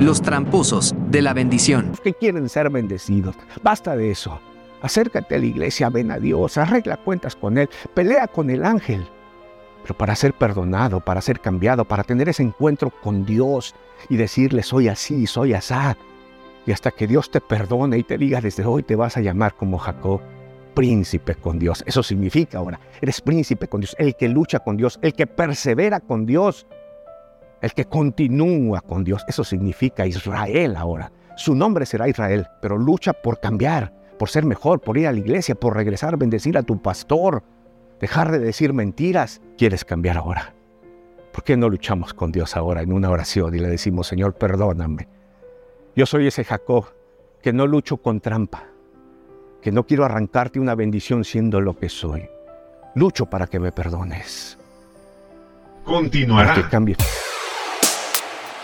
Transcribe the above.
los tramposos de la bendición. Que quieren ser bendecidos. Basta de eso. Acércate a la iglesia, ven a Dios, arregla cuentas con Él, pelea con el ángel. Pero para ser perdonado, para ser cambiado, para tener ese encuentro con Dios y decirle soy así, soy asá. Y hasta que Dios te perdone y te diga desde hoy te vas a llamar como Jacob, príncipe con Dios. Eso significa ahora, eres príncipe con Dios, el que lucha con Dios, el que persevera con Dios, el que continúa con Dios. Eso significa Israel ahora. Su nombre será Israel, pero lucha por cambiar, por ser mejor, por ir a la iglesia, por regresar, bendecir a tu pastor, dejar de decir mentiras. ¿Quieres cambiar ahora? ¿Por qué no luchamos con Dios ahora en una oración y le decimos, Señor, perdóname? Yo soy ese Jacob que no lucho con trampa, que no quiero arrancarte una bendición siendo lo que soy. Lucho para que me perdones. Continuará. Para que cambies.